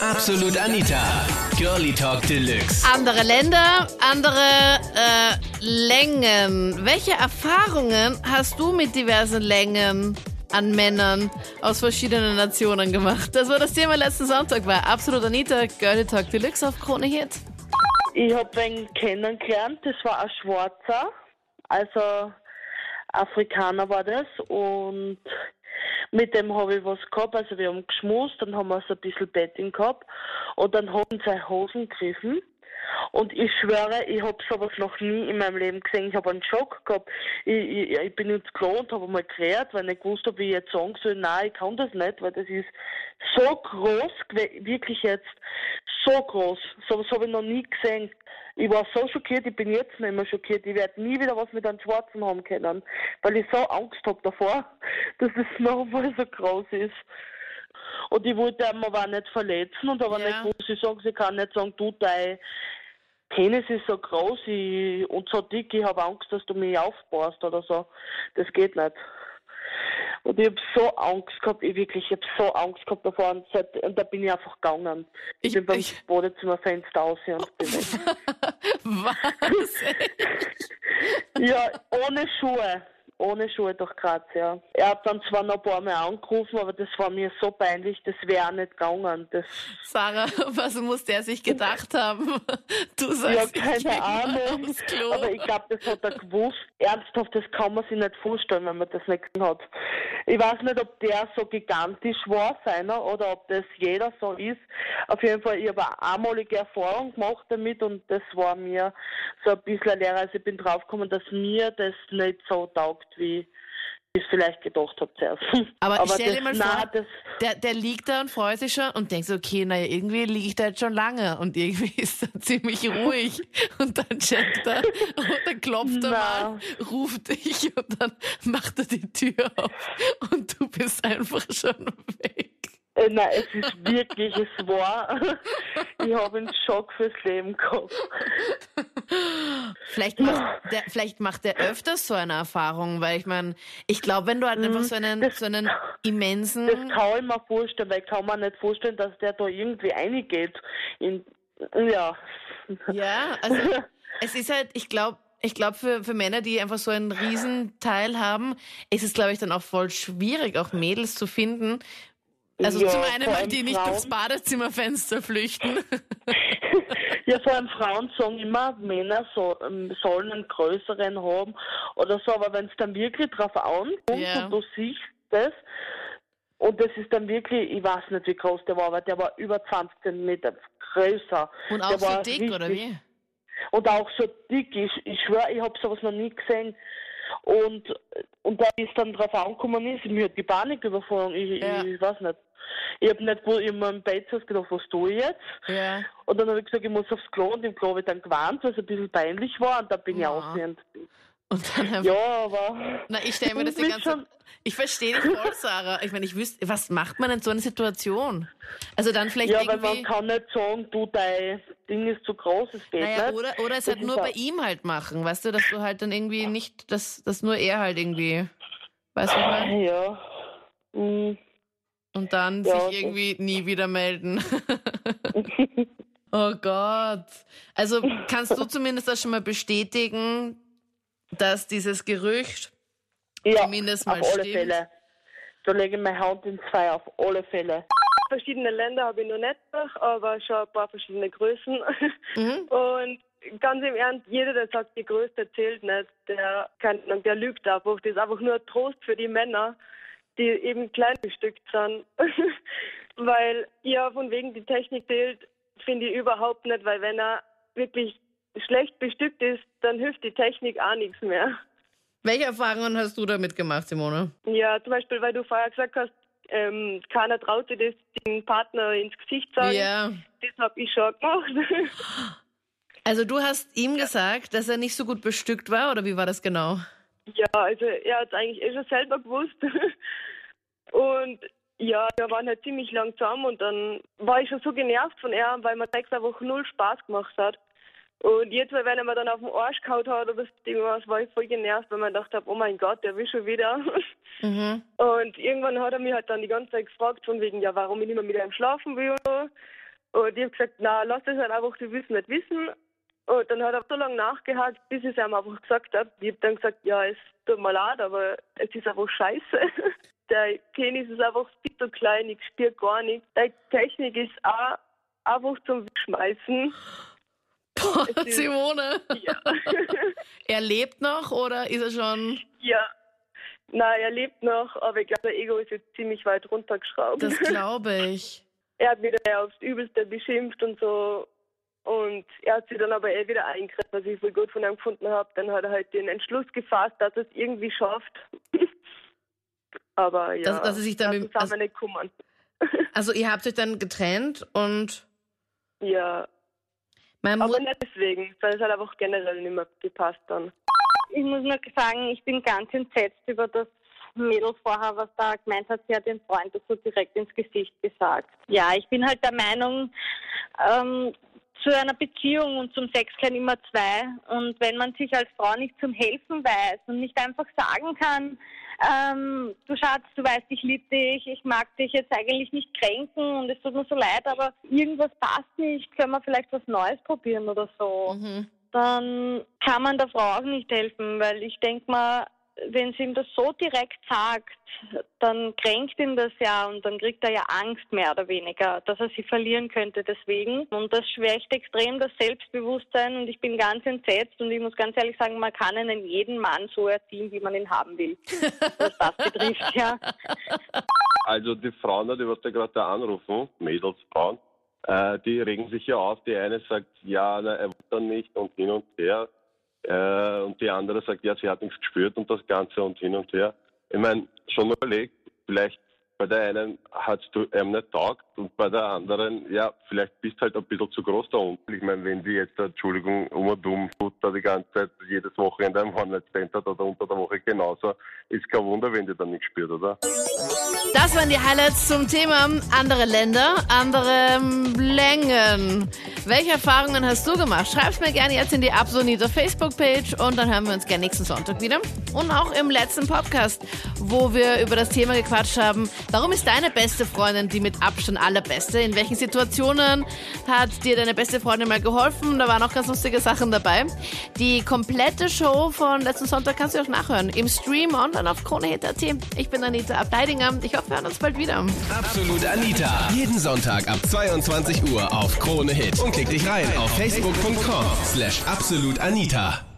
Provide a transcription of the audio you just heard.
Absolut Anita. Girlie Talk Deluxe. Andere Länder, andere äh, Längen. Welche Erfahrungen hast du mit diversen Längen an Männern aus verschiedenen Nationen gemacht? Das war das Thema letzten Sonntag bei Absolut Anita, Girlie Talk Deluxe auf Krone Hit. Ich habe einen kennengelernt, das war ein Schwarzer, also Afrikaner war das und mit dem habe ich was gehabt, also wir haben geschmust, dann haben wir so ein bisschen Betting gehabt und dann haben seine Hosen gegriffen und ich schwöre, ich habe sowas noch nie in meinem Leben gesehen. Ich habe einen Schock gehabt. Ich, ich, ich bin ins Klo und habe mal gerät, weil ich nicht gewusst habe, wie ich jetzt sagen soll, nein, ich kann das nicht, weil das ist so groß, wirklich jetzt so groß. Sowas habe ich noch nie gesehen. Ich war so schockiert, ich bin jetzt nicht mehr schockiert. Ich werde nie wieder was mit einem Schwarzen haben können, weil ich so Angst habe davor, dass es nochmal so groß ist. Und ich wollte ihn aber auch nicht verletzen und aber Ja. nicht gewusst, ich sage, sie kann nicht sagen, du, dein Penis ist so groß ich, und so dick, ich habe Angst, dass du mich aufbaust oder so. Das geht nicht. Und ich habe so Angst gehabt, ich wirklich, ich habe so Angst gehabt davor und, seit, und da bin ich einfach gegangen. Ich, Ich- bin beim ich- Badezimmerfenster aus und bin weg. Was? Ja, ohne Schuhe. Ohne Schuhe durch Graz, ja. Er hat dann zwar noch ein paar Mal angerufen, aber das war mir so peinlich, das wäre auch nicht gegangen. Das, Sarah, was muss der sich gedacht haben? Du ja, sagst, ich keine Ahnung. Aber ich glaube, das hat er gewusst. Ernsthaft, das kann man sich nicht vorstellen, wenn man das nicht gesehen hat. Ich weiß nicht, ob der so gigantisch war, seiner, oder ob das jeder so ist. Auf jeden Fall, ich habe eine einmalige Erfahrung gemacht damit und das war mir so ein bisschen Lehrer. Also ich bin draufgekommen, dass mir das nicht so taugt, wie ich es vielleicht gedacht habe zuerst. Aber, ich stell dir mal das, vor, der, der liegt da und freut sich schon und denkt so, okay, naja, irgendwie liege ich da jetzt schon lange und irgendwie ist er ziemlich ruhig und dann checkt er und dann klopft er mal, ruft dich und dann macht er die Tür auf und du bist einfach schon weg. Äh, nein, es ist wirklich, es war. Ich habe einen Schock fürs Leben gehabt. Vielleicht macht der, vielleicht macht der öfters so eine Erfahrung, weil ich meine, ich glaube, wenn du halt einfach so einen, Mhm. das- so einen Das immensen, kann ich mir vorstellen, weil ich kann mir nicht vorstellen, dass der da irgendwie reingeht. In, ja. ja, also es ist halt, ich glaube, ich glaube, für, für Männer, die einfach so einen Riesenteil haben, ist es, glaube ich, dann auch voll schwierig, auch Mädels zu finden. Also Ja, zum einen allem die nicht Frauen. durchs Badezimmerfenster flüchten. Ja, vor allem Frauen sagen immer, Männer so, ähm, sollen einen größeren haben oder so, aber wenn es dann wirklich drauf ankommt Ja. und du siehst das, und das ist dann wirklich, ich weiß nicht, wie groß der war, aber der war über 20 Zentimeter größer. Und auch so dick, oder richtig- wie? Und auch so dick. Ich, ich schwöre, ich habe sowas noch nie gesehen. Und, und da ist dann drauf angekommen ist, mir hat die Panik überfahren. Ich, Ja. ich weiß nicht. Ich habe nicht, wo ich in meinem Bett gedacht, was tue ich jetzt? Ja. Und dann habe ich gesagt, ich muss aufs Klo und im Klo habe ich dann gewarnt, weil es ein bisschen peinlich war und dann bin ich Ja. ausgehend. Und dann einfach, Ja, aber. na, ich stelle mir das die ganze Ich verstehe dich voll, Sarah. Ich meine, ich wüsste, was macht man in so einer Situation? Also dann vielleicht Ja, weil irgendwie. man kann nicht sagen, du, dein Ding ist zu groß, es geht Naja, nicht. oder, oder es Das halt nur bei ihm halt machen, weißt du, dass du halt dann irgendwie nicht, dass, dass nur er halt irgendwie, weißt du, was? Ja. Hm. Und dann Ja, sich irgendwie nie wieder melden. oh Gott. Also kannst du zumindest das schon mal bestätigen, dass dieses Gerücht Ja, Zumindest mal auf alle stimmt. Fälle. Da lege ich meine Hand ins Feuer, auf alle Fälle. verschiedene Länder habe ich noch nicht durch, aber schon ein paar verschiedene Größen. Mhm. Und ganz im Ernst, jeder, der sagt, die Größte zählt nicht, der, Ahnung, der lügt einfach. Das ist einfach nur ein Trost für die Männer, die eben klein bestückt sind. weil ja, von wegen die Technik zählt, finde ich überhaupt nicht, weil wenn er wirklich schlecht bestückt ist, dann hilft die Technik auch nichts mehr. Welche Erfahrungen hast du damit gemacht, Simone? Ja, zum Beispiel, weil du vorher gesagt hast, ähm, keiner traut sich das dem Partner ins Gesicht sagen. Ja. Das habe ich schon gemacht. Also du hast ihm gesagt, dass er nicht so gut bestückt war, oder wie war das genau? ja, also er hat es eigentlich eh schon selber gewusst. Und ja, wir waren halt ziemlich lang zusammen und dann war ich schon so genervt von er, weil mir Sex einfach null Spaß gemacht hat. Und jetzt, wenn er mir dann auf den Arsch gehauen hat oder irgendwas, war ich voll genervt, weil man gedacht habe, oh mein Gott, der will schon wieder. Mhm. Und irgendwann hat er mich halt dann die ganze Zeit gefragt, von wegen, ja, warum ich nicht mehr mit ihm schlafen will. Und so. Und ich habe gesagt, na, lass das halt einfach, die wissen nicht wissen. Und dann hat er so lange nachgehakt, bis ich es ihm einfach gesagt habe. Ich habe dann gesagt, ja, es tut mir leid, aber es ist einfach scheiße. Der Penis ist einfach zu klein, ich spüre gar nichts. Die Technik ist auch einfach zum Schmeißen. Boah, Simone. Ja. Er lebt noch oder ist er schon. ja. Nein, er lebt noch, aber ich glaube, der Ego ist jetzt ziemlich weit runtergeschraubt. Das glaube ich. er hat wieder aufs Übelste beschimpft und so. Und er hat sich dann aber eh wieder eingegriffen, was ich voll gut von ihm gefunden habe. Dann hat er halt den Entschluss gefasst, dass er es irgendwie schafft. aber ja, Dass- dass er sich dann auch also- nicht kümmern. Also, ihr habt euch dann getrennt und. Ja, Meine aber nicht deswegen, weil es hat einfach generell nicht mehr gepasst dann. Ich muss nur sagen, ich bin ganz entsetzt über das Mädel vorher, was da gemeint hat, sie hat den Freund dazu direkt ins Gesicht gesagt. Ja, ich bin halt der Meinung, ähm, zu einer Beziehung und zum Sex gehören immer zwei. Und wenn man sich als Frau nicht zum Helfen weiß und nicht einfach sagen kann, ähm, du Schatz, du weißt, ich liebe dich, ich mag dich jetzt eigentlich nicht kränken und es tut mir so leid, aber irgendwas passt nicht, können wir vielleicht was Neues probieren oder so Mhm. dann kann man der Frau auch nicht helfen, weil ich denke mal, wenn sie ihm das so direkt sagt, dann kränkt ihn das ja und dann kriegt er ja Angst mehr oder weniger, dass er sie verlieren könnte deswegen. Und das schwächt extrem das Selbstbewusstsein und ich bin ganz entsetzt und ich muss ganz ehrlich sagen, man kann einen jeden Mann so erziehen, wie man ihn haben will, was das betrifft, ja. Also die Frauen, die was da gerade da anrufen, Mädels, Frauen, äh, die regen sich ja auf. Die eine sagt, ja, na, er wollte dann nicht und hin und her. Äh, und die andere sagt, ja, sie hat nichts gespürt und das Ganze und hin und her. Ich meine, schon überlegt, vielleicht bei der einen hast du ihm nicht taugt und bei der anderen, ja, vielleicht bist halt ein bisschen zu groß da unten. Ich meine, wenn sie jetzt, Entschuldigung, um und um tut, da die ganze Zeit jedes Wochenende im One-Night-Stand hat oder unter der Woche genauso, ist kein Wunder, wenn die dann nicht spürt, oder? Das waren die Highlights zum Thema andere Länder, andere ähm, Längen. Welche Erfahrungen hast du gemacht? Schreib's mir gerne jetzt in die Absonita Facebook-Page und dann hören wir uns gerne nächsten Sonntag wieder. Und auch im letzten Podcast, wo wir über das Thema gequatscht haben, warum ist deine beste Freundin die mit Abstand allerbeste? In welchen Situationen hat dir deine beste Freundin mal geholfen? Da waren auch ganz lustige Sachen dabei. Die komplette Show von letzten Sonntag kannst du auch nachhören im Stream online auf KroneHit.at. Ich bin Anita Abteidinger. Ich hoffe, wir hören uns bald wieder. Absolut Anita. Jeden Sonntag ab 22 Uhr auf Krone Hit. Und klick dich rein auf facebook.com slash absolutanita.